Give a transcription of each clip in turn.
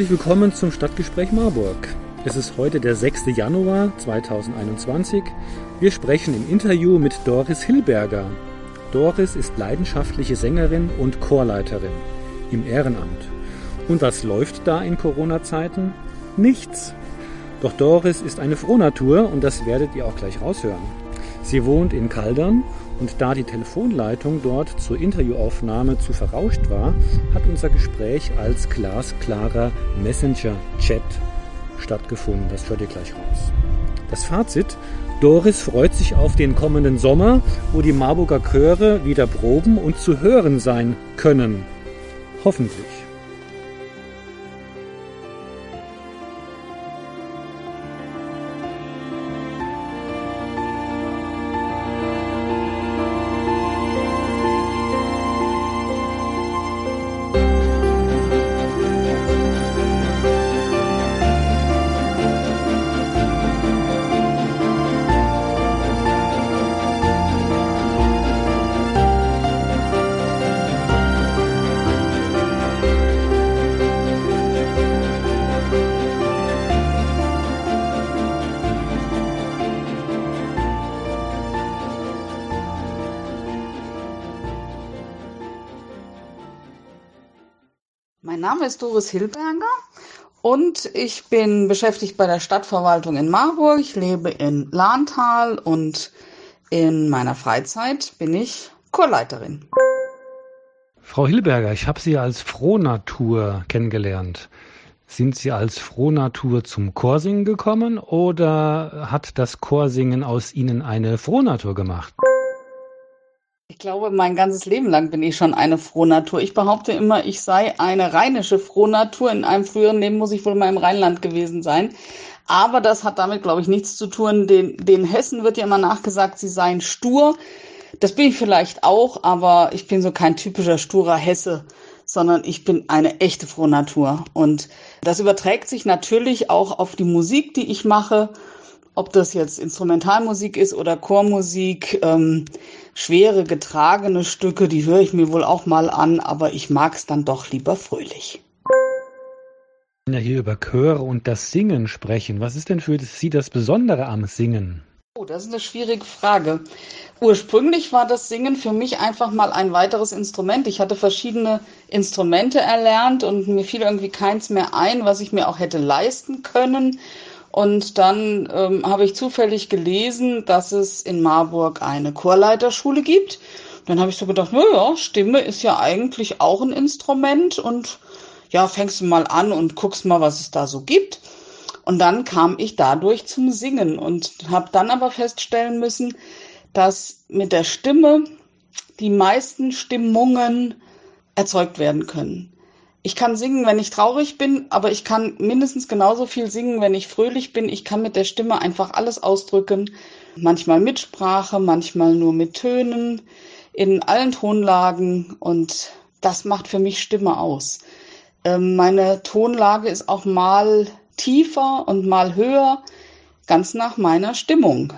Herzlich willkommen zum Stadtgespräch Marburg. Es ist heute der 6. Januar 2021. Wir sprechen im Interview mit Doris Hilberger. Doris ist leidenschaftliche Sängerin und Chorleiterin im Ehrenamt. Und was läuft da in Corona-Zeiten? Nichts. Doch Doris ist eine Frohnatur und das werdet ihr auch gleich raushören. Sie wohnt in Kaldern und da die Telefonleitung dort zur Interviewaufnahme zu verrauscht war, hat unser Gespräch als glasklarer Messenger-Chat stattgefunden. Das hört ihr gleich raus. Das Fazit, Doris freut sich auf den kommenden Sommer, wo die Marburger Chöre wieder proben und zu hören sein können. Hoffentlich. Name ist Doris Hilberger und ich bin beschäftigt bei der Stadtverwaltung in Marburg. Ich lebe in Lahntal und in meiner Freizeit bin ich Chorleiterin. Frau Hilberger, ich habe Sie als Frohnatur kennengelernt. Sind Sie als Frohnatur zum Chorsingen gekommen oder hat das Chorsingen aus Ihnen eine Frohnatur gemacht? Ich glaube, mein ganzes Leben lang bin ich schon eine Frohnatur. Ich behaupte immer, ich sei eine rheinische Frohnatur. In einem früheren Leben muss ich wohl mal im Rheinland gewesen sein. Aber das hat damit, glaube ich, nichts zu tun. Den, den Hessen wird ja immer nachgesagt, sie seien stur. Das bin ich vielleicht auch, aber ich bin so kein typischer sturer Hesse, sondern ich bin eine echte Frohnatur. Und das überträgt sich natürlich auch auf die Musik, die ich mache ob das jetzt Instrumentalmusik ist oder Chormusik, ähm, schwere getragene Stücke, die höre ich mir wohl auch mal an, aber ich mag es dann doch lieber fröhlich. Wir ja hier über Chöre und das Singen sprechen. Was ist denn für Sie das Besondere am Singen? Oh, das ist eine schwierige Frage. Ursprünglich war das Singen für mich einfach mal ein weiteres Instrument. Ich hatte verschiedene Instrumente erlernt und mir fiel irgendwie keins mehr ein, was ich mir auch hätte leisten können. Und dann ähm, habe ich zufällig gelesen, dass es in Marburg eine Chorleiterschule gibt. Dann habe ich so gedacht, na ja, Stimme ist ja eigentlich auch ein Instrument und ja, fängst du mal an und guckst mal, was es da so gibt. Und dann kam ich dadurch zum Singen und habe dann aber feststellen müssen, dass mit der Stimme die meisten Stimmungen erzeugt werden können ich kann singen, wenn ich traurig bin, aber ich kann mindestens genauso viel singen, wenn ich fröhlich bin. Ich kann mit der Stimme einfach alles ausdrücken. Manchmal mit Sprache, manchmal nur mit Tönen, in allen Tonlagen und das macht für mich Stimme aus. Ähm, meine Tonlage ist auch mal tiefer und mal höher, ganz nach meiner Stimmung.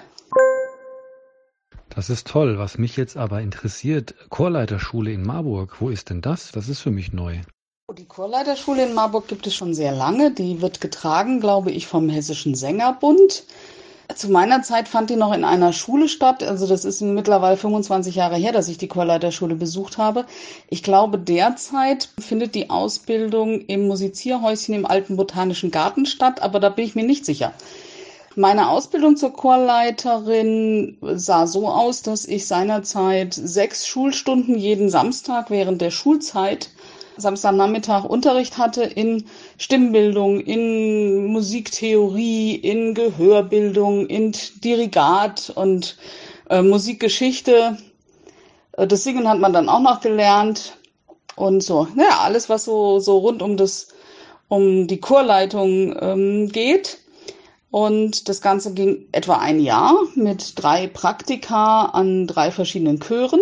Das ist toll. Was mich jetzt aber interessiert, Chorleiterschule in Marburg, wo ist denn das? Das ist für mich neu. Die Chorleiterschule in Marburg gibt es schon sehr lange. Die wird getragen, glaube ich, vom Hessischen Sängerbund. Zu meiner Zeit fand die noch in einer Schule statt. Also das ist mittlerweile 25 Jahre her, dass ich die Chorleiterschule besucht habe. Ich glaube, derzeit findet die Ausbildung im Musizierhäuschen im Alten Botanischen Garten statt, aber da bin ich mir nicht sicher. Meine Ausbildung zur Chorleiterin sah so aus, dass ich seinerzeit sechs Schulstunden jeden Samstag während der Schulzeit Samstagnachmittag Unterricht hatte in Stimmbildung, in Musiktheorie, in Gehörbildung, in Dirigat und äh, Musikgeschichte. Äh, das Singen hat man dann auch noch gelernt und so. Ja, alles, was so, so rund um das, um die Chorleitung ähm, geht. Und das Ganze ging etwa ein Jahr mit drei Praktika an drei verschiedenen Chören.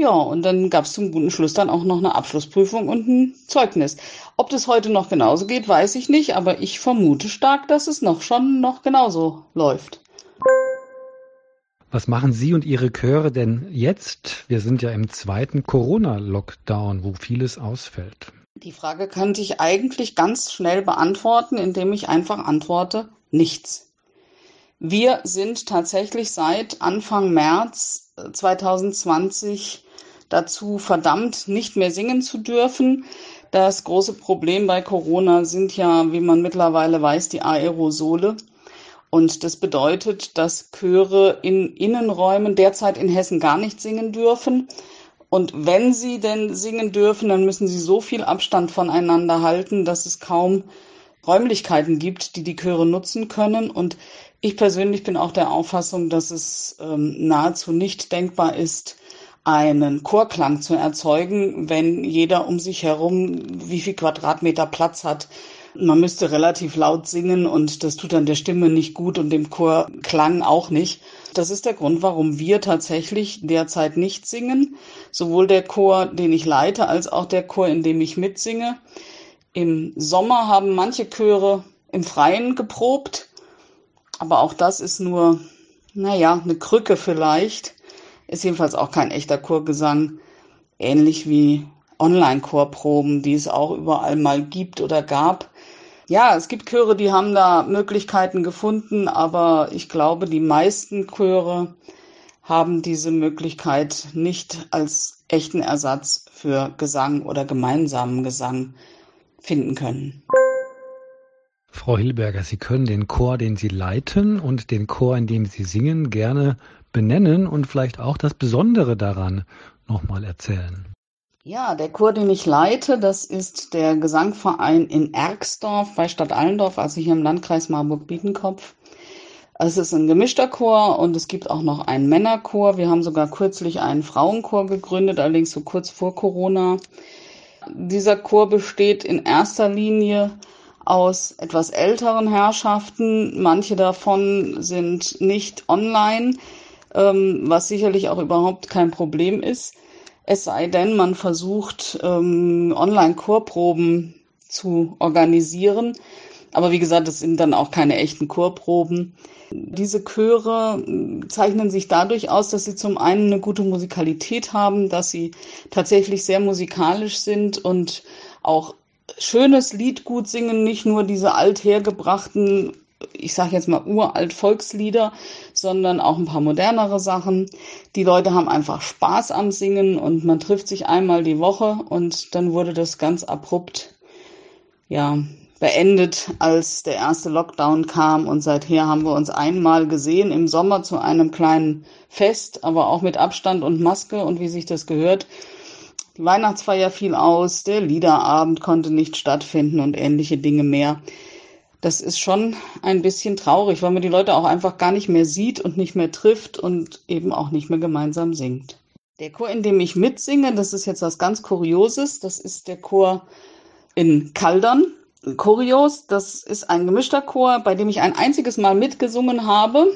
Ja, und dann gab es zum guten Schluss dann auch noch eine Abschlussprüfung und ein Zeugnis. Ob das heute noch genauso geht, weiß ich nicht, aber ich vermute stark, dass es noch schon noch genauso läuft. Was machen Sie und Ihre Chöre denn jetzt? Wir sind ja im zweiten Corona-Lockdown, wo vieles ausfällt. Die Frage könnte ich eigentlich ganz schnell beantworten, indem ich einfach antworte, nichts. Wir sind tatsächlich seit Anfang März 2020 äh, dazu verdammt, nicht mehr singen zu dürfen. Das große Problem bei Corona sind ja, wie man mittlerweile weiß, die Aerosole. Und das bedeutet, dass Chöre in Innenräumen derzeit in Hessen gar nicht singen dürfen. Und wenn sie denn singen dürfen, dann müssen sie so viel Abstand voneinander halten, dass es kaum Räumlichkeiten gibt, die die Chöre nutzen können. Und ich persönlich bin auch der Auffassung, dass es ähm, nahezu nicht denkbar ist, einen Chorklang zu erzeugen, wenn jeder um sich herum wie viel Quadratmeter Platz hat. Man müsste relativ laut singen und das tut dann der Stimme nicht gut und dem Chorklang auch nicht. Das ist der Grund, warum wir tatsächlich derzeit nicht singen. Sowohl der Chor, den ich leite, als auch der Chor, in dem ich mitsinge. Im Sommer haben manche Chöre im Freien geprobt. Aber auch das ist nur, naja, eine Krücke vielleicht. Ist jedenfalls auch kein echter Chorgesang. Ähnlich wie Online-Chorproben, die es auch überall mal gibt oder gab. Ja, es gibt Chöre, die haben da Möglichkeiten gefunden, aber ich glaube, die meisten Chöre haben diese Möglichkeit nicht als echten Ersatz für Gesang oder gemeinsamen Gesang finden können. Frau Hilberger, Sie können den Chor, den Sie leiten und den Chor, in dem Sie singen, gerne benennen und vielleicht auch das Besondere daran nochmal erzählen. Ja, der Chor, den ich leite, das ist der Gesangverein in Ergsdorf bei Stadt Allendorf, also hier im Landkreis Marburg-Biedenkopf. Es ist ein gemischter Chor und es gibt auch noch einen Männerchor. Wir haben sogar kürzlich einen Frauenchor gegründet, allerdings so kurz vor Corona. Dieser Chor besteht in erster Linie aus etwas älteren Herrschaften. Manche davon sind nicht online, ähm, was sicherlich auch überhaupt kein Problem ist. Es sei denn, man versucht, ähm, Online-Chorproben zu organisieren. Aber wie gesagt, das sind dann auch keine echten Chorproben. Diese Chöre zeichnen sich dadurch aus, dass sie zum einen eine gute Musikalität haben, dass sie tatsächlich sehr musikalisch sind und auch schönes Lied gut singen, nicht nur diese althergebrachten, ich sage jetzt mal uralt Volkslieder, sondern auch ein paar modernere Sachen. Die Leute haben einfach Spaß am Singen und man trifft sich einmal die Woche und dann wurde das ganz abrupt, ja, beendet, als der erste Lockdown kam und seither haben wir uns einmal gesehen im Sommer zu einem kleinen Fest, aber auch mit Abstand und Maske und wie sich das gehört. Die Weihnachtsfeier fiel aus, der Liederabend konnte nicht stattfinden und ähnliche Dinge mehr. Das ist schon ein bisschen traurig, weil man die Leute auch einfach gar nicht mehr sieht und nicht mehr trifft und eben auch nicht mehr gemeinsam singt. Der Chor, in dem ich mitsinge, das ist jetzt was ganz Kurioses, das ist der Chor in Kaldern. Kurios, das ist ein gemischter Chor, bei dem ich ein einziges Mal mitgesungen habe.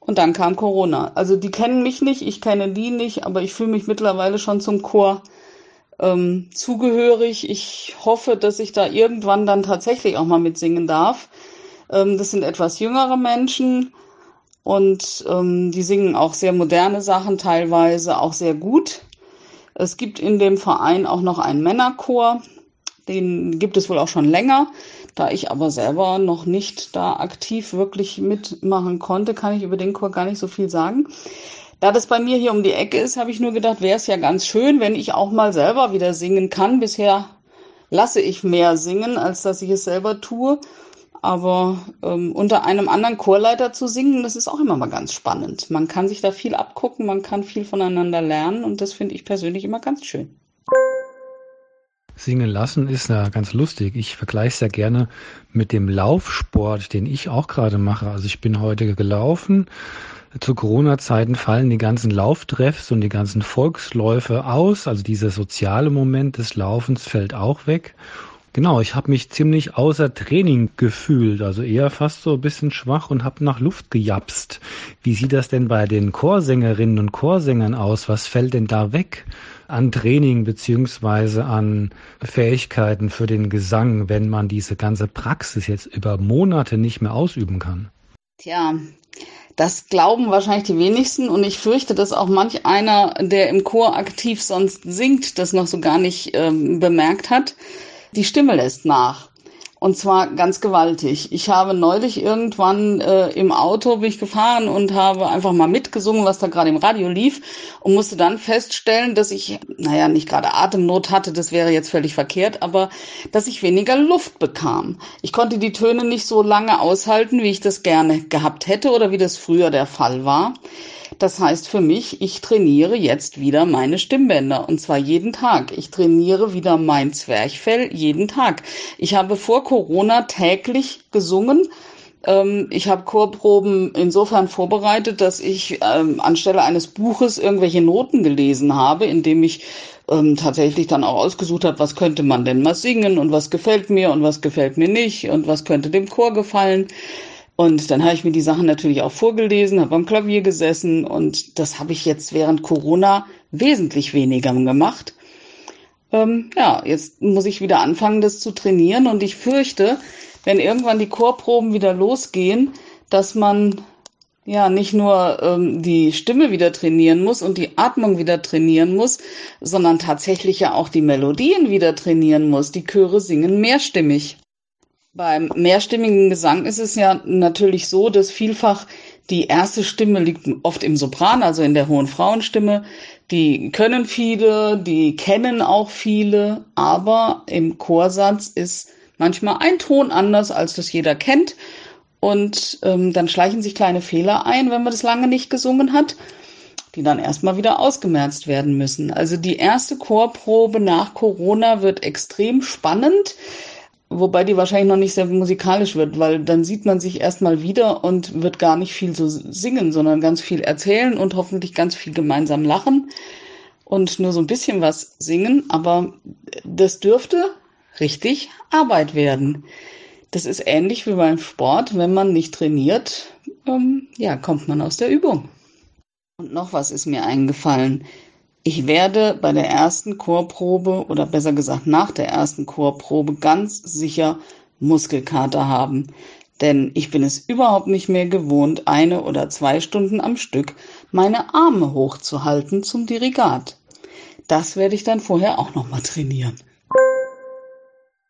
Und dann kam Corona. Also die kennen mich nicht, ich kenne die nicht, aber ich fühle mich mittlerweile schon zum Chor ähm, zugehörig. Ich hoffe, dass ich da irgendwann dann tatsächlich auch mal mitsingen darf. Ähm, das sind etwas jüngere Menschen und ähm, die singen auch sehr moderne Sachen, teilweise auch sehr gut. Es gibt in dem Verein auch noch einen Männerchor, den gibt es wohl auch schon länger. Da ich aber selber noch nicht da aktiv wirklich mitmachen konnte, kann ich über den Chor gar nicht so viel sagen. Da das bei mir hier um die Ecke ist, habe ich nur gedacht, wäre es ja ganz schön, wenn ich auch mal selber wieder singen kann. Bisher lasse ich mehr singen, als dass ich es selber tue. Aber ähm, unter einem anderen Chorleiter zu singen, das ist auch immer mal ganz spannend. Man kann sich da viel abgucken, man kann viel voneinander lernen und das finde ich persönlich immer ganz schön. Singen lassen ist ja ganz lustig. Ich vergleiche es ja gerne mit dem Laufsport, den ich auch gerade mache. Also ich bin heute gelaufen. Zu Corona-Zeiten fallen die ganzen Lauftreffs und die ganzen Volksläufe aus. Also dieser soziale Moment des Laufens fällt auch weg. Genau, ich habe mich ziemlich außer Training gefühlt, also eher fast so ein bisschen schwach und habe nach Luft gejapst. Wie sieht das denn bei den Chorsängerinnen und Chorsängern aus? Was fällt denn da weg an Training beziehungsweise an Fähigkeiten für den Gesang, wenn man diese ganze Praxis jetzt über Monate nicht mehr ausüben kann? Tja, Das glauben wahrscheinlich die wenigsten und ich fürchte, dass auch manch einer, der im Chor aktiv sonst singt, das noch so gar nicht ähm, bemerkt hat. Die Stimme lässt nach. Und zwar ganz gewaltig. Ich habe neulich irgendwann äh, im Auto bin ich gefahren und habe einfach mal mitgesungen, was da gerade im Radio lief und musste dann feststellen, dass ich, naja, nicht gerade Atemnot hatte, das wäre jetzt völlig verkehrt, aber dass ich weniger Luft bekam. Ich konnte die Töne nicht so lange aushalten, wie ich das gerne gehabt hätte oder wie das früher der Fall war. Das heißt für mich, ich trainiere jetzt wieder meine Stimmbänder und zwar jeden Tag. Ich trainiere wieder mein Zwerchfell jeden Tag. Ich habe vor Corona täglich gesungen. Ähm, ich habe Chorproben insofern vorbereitet, dass ich ähm, anstelle eines Buches irgendwelche Noten gelesen habe, indem ich ähm, tatsächlich dann auch ausgesucht habe, was könnte man denn mal singen und was gefällt mir und was gefällt mir nicht und was könnte dem Chor gefallen. Und dann habe ich mir die Sachen natürlich auch vorgelesen, habe am Klavier gesessen und das habe ich jetzt während Corona wesentlich weniger gemacht. Ähm, ja, jetzt muss ich wieder anfangen, das zu trainieren und ich fürchte, wenn irgendwann die Chorproben wieder losgehen, dass man ja nicht nur ähm, die Stimme wieder trainieren muss und die Atmung wieder trainieren muss, sondern tatsächlich ja auch die Melodien wieder trainieren muss. Die Chöre singen mehrstimmig. Beim mehrstimmigen Gesang ist es ja natürlich so, dass vielfach die erste Stimme liegt oft im Sopran, also in der hohen Frauenstimme. Die können viele, die kennen auch viele, aber im Chorsatz ist manchmal ein Ton anders, als das jeder kennt. Und ähm, dann schleichen sich kleine Fehler ein, wenn man das lange nicht gesungen hat, die dann erstmal wieder ausgemerzt werden müssen. Also die erste Chorprobe nach Corona wird extrem spannend. Wobei die wahrscheinlich noch nicht sehr musikalisch wird, weil dann sieht man sich erstmal wieder und wird gar nicht viel so singen, sondern ganz viel erzählen und hoffentlich ganz viel gemeinsam lachen und nur so ein bisschen was singen. Aber das dürfte richtig Arbeit werden. Das ist ähnlich wie beim Sport. Wenn man nicht trainiert, ähm, ja, kommt man aus der Übung. Und noch was ist mir eingefallen. Ich werde bei der ersten Chorprobe oder besser gesagt nach der ersten Chorprobe ganz sicher Muskelkater haben. Denn ich bin es überhaupt nicht mehr gewohnt, eine oder zwei Stunden am Stück meine Arme hochzuhalten zum Dirigat. Das werde ich dann vorher auch nochmal trainieren.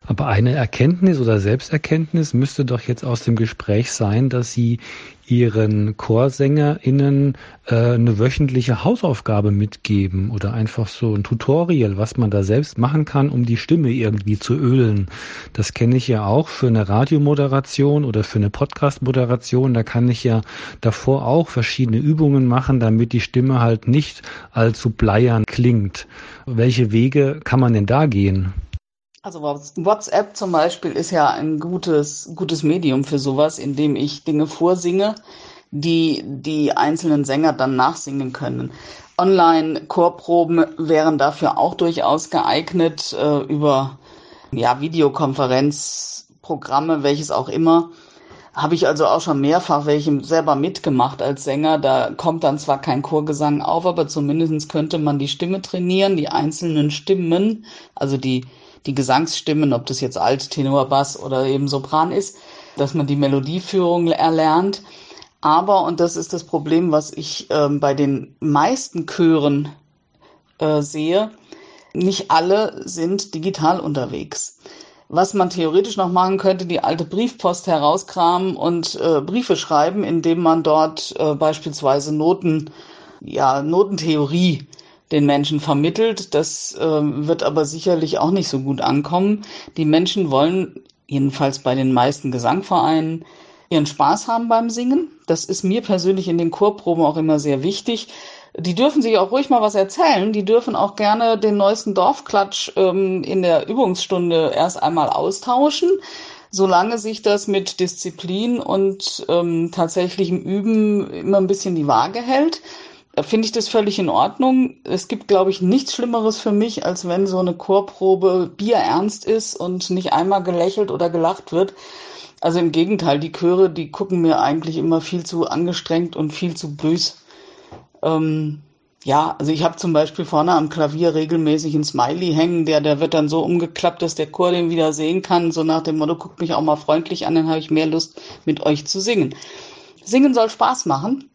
Aber eine Erkenntnis oder Selbsterkenntnis müsste doch jetzt aus dem Gespräch sein, dass Sie Ihren ChorsängerInnen äh, eine wöchentliche Hausaufgabe mitgeben oder einfach so ein Tutorial, was man da selbst machen kann, um die Stimme irgendwie zu ölen. Das kenne ich ja auch für eine Radiomoderation oder für eine Podcast-Moderation. Da kann ich ja davor auch verschiedene Übungen machen, damit die Stimme halt nicht allzu bleiern klingt. Welche Wege kann man denn da gehen? Also WhatsApp zum Beispiel ist ja ein gutes, gutes Medium für sowas, in dem ich Dinge vorsinge, die die einzelnen Sänger dann nachsingen können. Online-Chorproben wären dafür auch durchaus geeignet äh, über ja, Videokonferenzprogramme, welches auch immer. Habe ich also auch schon mehrfach welche selber mitgemacht als Sänger. Da kommt dann zwar kein Chorgesang auf, aber zumindest könnte man die Stimme trainieren, die einzelnen Stimmen, also die die Gesangsstimmen, ob das jetzt Alt, Tenor, Bass oder eben Sopran ist, dass man die Melodieführung erlernt. Aber, und das ist das Problem, was ich äh, bei den meisten Chören äh, sehe, nicht alle sind digital unterwegs. Was man theoretisch noch machen könnte, die alte Briefpost herauskramen und äh, Briefe schreiben, indem man dort äh, beispielsweise Noten, ja, Notentheorie den Menschen vermittelt. Das äh, wird aber sicherlich auch nicht so gut ankommen. Die Menschen wollen, jedenfalls bei den meisten Gesangvereinen, ihren Spaß haben beim Singen. Das ist mir persönlich in den Chorproben auch immer sehr wichtig. Die dürfen sich auch ruhig mal was erzählen. Die dürfen auch gerne den neuesten Dorfklatsch ähm, in der Übungsstunde erst einmal austauschen. Solange sich das mit Disziplin und ähm, tatsächlichem Üben immer ein bisschen die Waage hält, finde ich das völlig in Ordnung. Es gibt, glaube ich, nichts Schlimmeres für mich, als wenn so eine Chorprobe bierernst ist und nicht einmal gelächelt oder gelacht wird. Also im Gegenteil, die Chöre, die gucken mir eigentlich immer viel zu angestrengt und viel zu bös. Ähm, ja, also ich habe zum Beispiel vorne am Klavier regelmäßig einen Smiley hängen, der, der wird dann so umgeklappt, dass der Chor den wieder sehen kann, so nach dem Motto, guckt mich auch mal freundlich an, dann habe ich mehr Lust, mit euch zu singen. Singen soll Spaß machen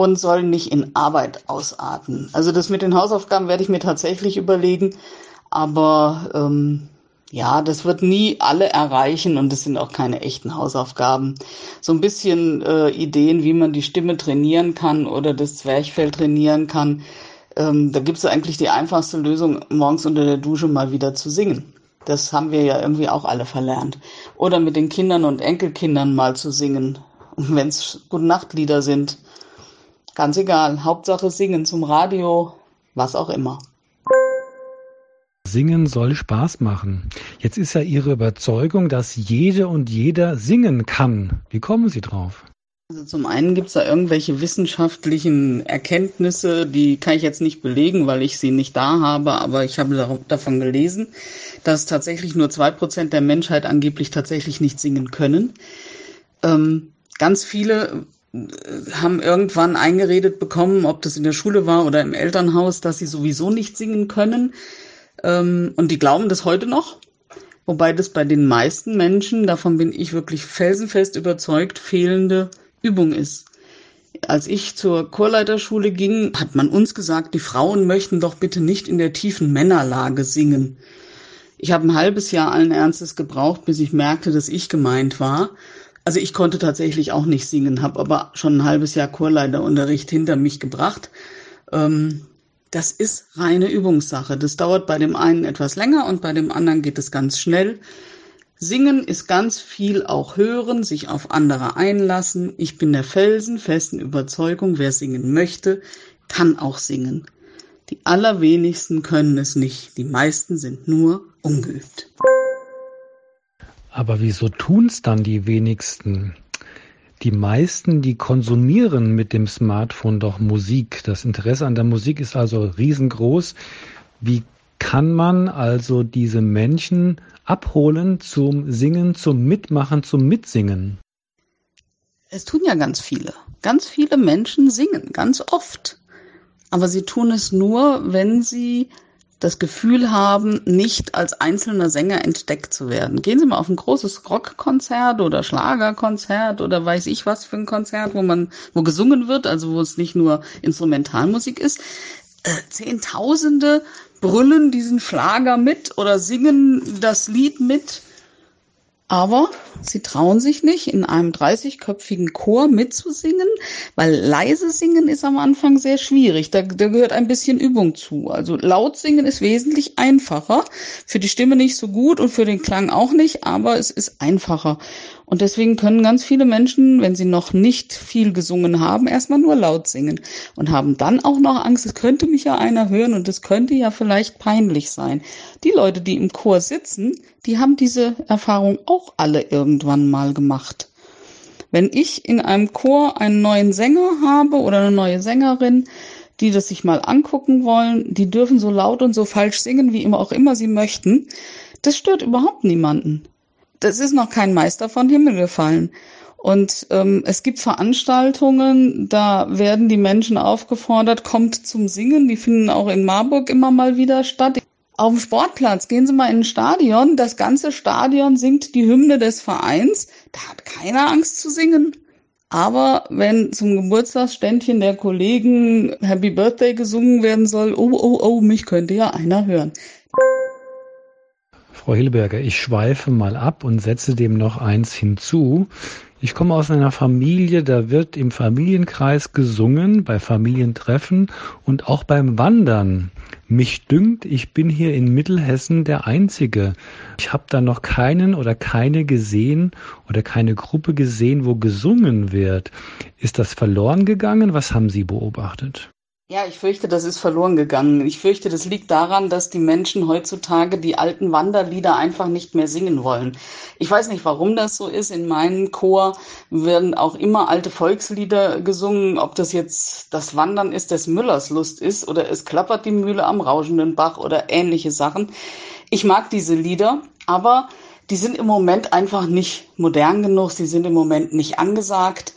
und soll nicht in Arbeit ausarten. Also das mit den Hausaufgaben werde ich mir tatsächlich überlegen, aber ähm, ja, das wird nie alle erreichen und es sind auch keine echten Hausaufgaben. So ein bisschen äh, Ideen, wie man die Stimme trainieren kann oder das Zwerchfell trainieren kann. Ähm, da gibt es eigentlich die einfachste Lösung, morgens unter der Dusche mal wieder zu singen. Das haben wir ja irgendwie auch alle verlernt. Oder mit den Kindern und Enkelkindern mal zu singen. Und wenn es Gute-Nacht-Lieder sind. Ganz egal. Hauptsache singen zum Radio, was auch immer. Singen soll Spaß machen. Jetzt ist ja Ihre Überzeugung, dass jede und jeder singen kann. Wie kommen Sie drauf? Also zum einen gibt es da irgendwelche wissenschaftlichen Erkenntnisse, die kann ich jetzt nicht belegen, weil ich sie nicht da habe, aber ich habe davon gelesen, dass tatsächlich nur zwei Prozent der Menschheit angeblich tatsächlich nicht singen können. Ähm, ganz viele haben irgendwann eingeredet bekommen, ob das in der Schule war oder im Elternhaus, dass sie sowieso nicht singen können. Ähm, und die glauben das heute noch. Wobei das bei den meisten Menschen, davon bin ich wirklich felsenfest überzeugt, fehlende Übung ist. Als ich zur Chorleiterschule ging, hat man uns gesagt, die Frauen möchten doch bitte nicht in der tiefen Männerlage singen. Ich habe ein halbes Jahr allen Ernstes gebraucht, bis ich merkte, dass ich gemeint war. Also ich konnte tatsächlich auch nicht singen, habe aber schon ein halbes Jahr Chorleiterunterricht hinter mich gebracht. Ähm, das ist reine Übungssache. Das dauert bei dem einen etwas länger und bei dem anderen geht es ganz schnell. Singen ist ganz viel auch hören, sich auf andere einlassen. Ich bin der felsenfesten Überzeugung, wer singen möchte, kann auch singen. Die allerwenigsten können es nicht. Die meisten sind nur ungeübt. Aber wieso tun's dann die wenigsten? Die meisten, die konsumieren mit dem Smartphone doch Musik. Das Interesse an der Musik ist also riesengroß. Wie kann man also diese Menschen abholen zum Singen, zum Mitmachen, zum Mitsingen? Es tun ja ganz viele. Ganz viele Menschen singen, ganz oft. Aber sie tun es nur, wenn sie das Gefühl haben, nicht als einzelner Sänger entdeckt zu werden. Gehen Sie mal auf ein großes Rockkonzert oder Schlagerkonzert oder weiß ich was für ein Konzert, wo man, wo gesungen wird, also wo es nicht nur Instrumentalmusik ist. Äh, Zehntausende brüllen diesen Schlager mit oder singen das Lied mit aber sie trauen sich nicht, in einem 30-köpfigen Chor mitzusingen, weil leise singen ist am Anfang sehr schwierig. Da, da gehört ein bisschen Übung zu. Also laut singen ist wesentlich einfacher. Für die Stimme nicht so gut und für den Klang auch nicht, aber es ist einfacher. Und deswegen können ganz viele Menschen, wenn sie noch nicht viel gesungen haben, erstmal nur laut singen und haben dann auch noch Angst, es könnte mich ja einer hören und es könnte ja vielleicht peinlich sein. Die Leute, die im Chor sitzen, die haben diese Erfahrung auch alle irgendwann mal gemacht. Wenn ich in einem Chor einen neuen Sänger habe oder eine neue Sängerin, die das sich mal angucken wollen, die dürfen so laut und so falsch singen, wie immer auch immer sie möchten. Das stört überhaupt niemanden das ist noch kein Meister von Himmel gefallen. Und ähm, es gibt Veranstaltungen, da werden die Menschen aufgefordert, kommt zum Singen. Die finden auch in Marburg immer mal wieder statt. Auf dem Sportplatz, gehen Sie mal in ein Stadion, das ganze Stadion singt die Hymne des Vereins. Da hat keiner Angst zu singen. Aber wenn zum Geburtstagsständchen der Kollegen Happy Birthday gesungen werden soll, oh, oh, oh, mich könnte ja einer hören. Frau Hilberger, ich schweife mal ab und setze dem noch eins hinzu. Ich komme aus einer Familie, da wird im Familienkreis gesungen, bei Familientreffen und auch beim Wandern. Mich dünkt, ich bin hier in Mittelhessen der Einzige. Ich habe da noch keinen oder keine gesehen oder keine Gruppe gesehen, wo gesungen wird. Ist das verloren gegangen? Was haben Sie beobachtet? Ja, ich fürchte, das ist verloren gegangen. Ich fürchte, das liegt daran, dass die Menschen heutzutage die alten Wanderlieder einfach nicht mehr singen wollen. Ich weiß nicht, warum das so ist. In meinem Chor werden auch immer alte Volkslieder gesungen, ob das jetzt das Wandern ist, des Müllers Lust ist oder es klappert die Mühle am rauschenden Bach oder ähnliche Sachen. Ich mag diese Lieder, aber die sind im Moment einfach nicht modern genug, sie sind im Moment nicht angesagt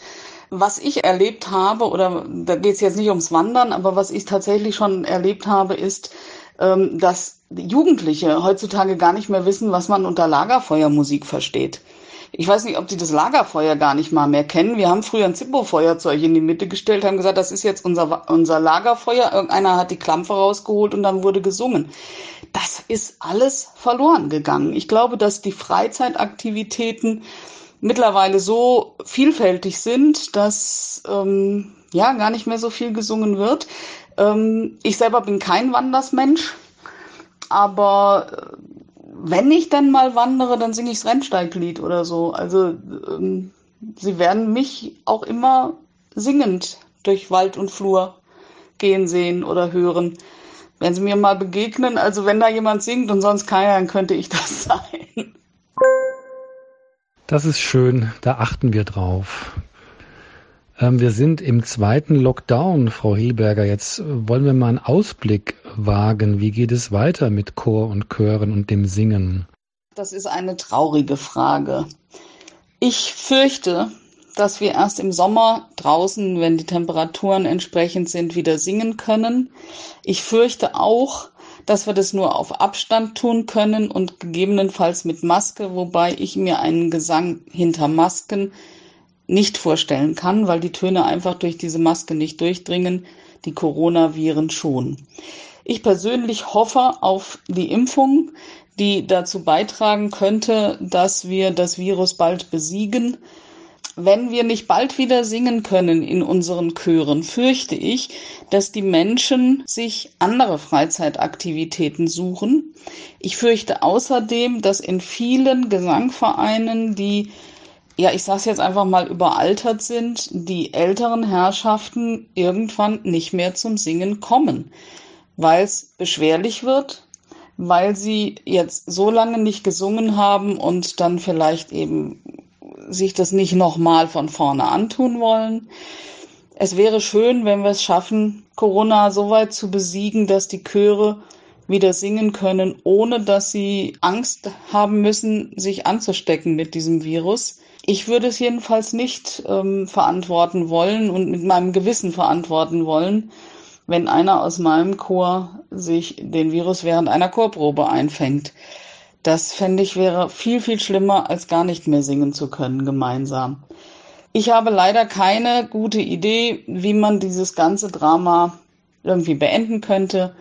was ich erlebt habe, oder da geht es jetzt nicht ums Wandern, aber was ich tatsächlich schon erlebt habe, ist, ähm, dass Jugendliche heutzutage gar nicht mehr wissen, was man unter Lagerfeuermusik versteht. Ich weiß nicht, ob die das Lagerfeuer gar nicht mal mehr kennen. Wir haben früher ein Zippo-Feuerzeug in die Mitte gestellt, haben gesagt, das ist jetzt unser, unser Lagerfeuer. Irgendeiner hat die Klampfe rausgeholt und dann wurde gesungen. Das ist alles verloren gegangen. Ich glaube, dass die Freizeitaktivitäten mittlerweile so vielfältig sind, dass ähm, ja gar nicht mehr so viel gesungen wird. Ähm, ich selber bin kein Wandersmensch, aber äh, wenn ich dann mal wandere, dann singe ich das Rennsteiglied oder so. Also ähm, sie werden mich auch immer singend durch Wald und Flur gehen sehen oder hören. Wenn sie mir mal begegnen, also wenn da jemand singt und sonst keiner, dann könnte ich das sein. Das ist schön, da achten wir drauf. Ähm, wir sind im zweiten Lockdown, Frau Hilberger. Jetzt äh, wollen wir mal einen Ausblick wagen. Wie geht es weiter mit Chor und Chören und dem Singen? Das ist eine traurige Frage. Ich fürchte, dass wir erst im Sommer draußen, wenn die Temperaturen entsprechend sind, wieder singen können. Ich fürchte auch, dass wir das nur auf Abstand tun können und gegebenenfalls mit Maske, wobei ich mir einen Gesang hinter Masken nicht vorstellen kann, weil die Töne einfach durch diese Maske nicht durchdringen, die Coronaviren schon. Ich persönlich hoffe auf die Impfung, die dazu beitragen könnte, dass wir das Virus bald besiegen. Wenn wir nicht bald wieder singen können in unseren Chören, fürchte ich, dass die Menschen sich andere Freizeitaktivitäten suchen. Ich fürchte außerdem, dass in vielen Gesangvereinen, die ja, ich sage es jetzt einfach mal, überaltert sind, die älteren Herrschaften irgendwann nicht mehr zum Singen kommen, weil es beschwerlich wird, weil sie jetzt so lange nicht gesungen haben und dann vielleicht eben sich das nicht nochmal von vorne antun wollen. Es wäre schön, wenn wir es schaffen, Corona so weit zu besiegen, dass die Chöre wieder singen können, ohne dass sie Angst haben müssen, sich anzustecken mit diesem Virus. Ich würde es jedenfalls nicht ähm, verantworten wollen und mit meinem Gewissen verantworten wollen, wenn einer aus meinem Chor sich den Virus während einer Chorprobe einfängt. Das fände ich wäre viel, viel schlimmer, als gar nicht mehr singen zu können gemeinsam. Ich habe leider keine gute Idee, wie man dieses ganze Drama irgendwie beenden könnte.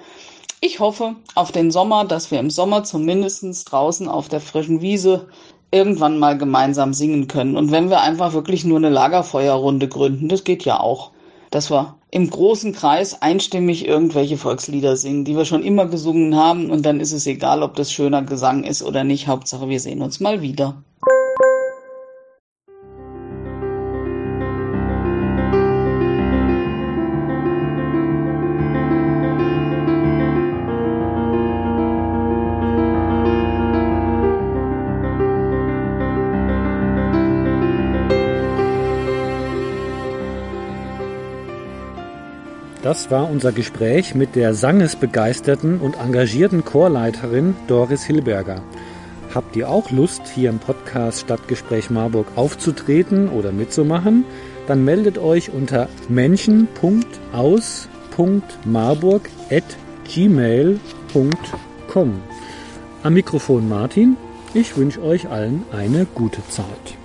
Ich hoffe auf den Sommer, dass wir im Sommer zumindest draußen auf der frischen Wiese irgendwann mal gemeinsam singen können. Und wenn wir einfach wirklich nur eine Lagerfeuerrunde gründen, das geht ja auch, dass wir im großen Kreis einstimmig irgendwelche Volkslieder singen, die wir schon immer gesungen haben. Und dann ist es egal, ob das schöner Gesang ist oder nicht. Hauptsache, wir sehen uns mal wieder. Das war unser Gespräch mit der sangesbegeisterten und engagierten Chorleiterin Doris Hilberger. Habt ihr auch Lust, hier im Podcast Stadtgespräch Marburg aufzutreten oder mitzumachen? Dann meldet euch unter menschen.aus.marburg.gmail.com. Am Mikrofon Martin. Ich wünsche euch allen eine gute Zeit.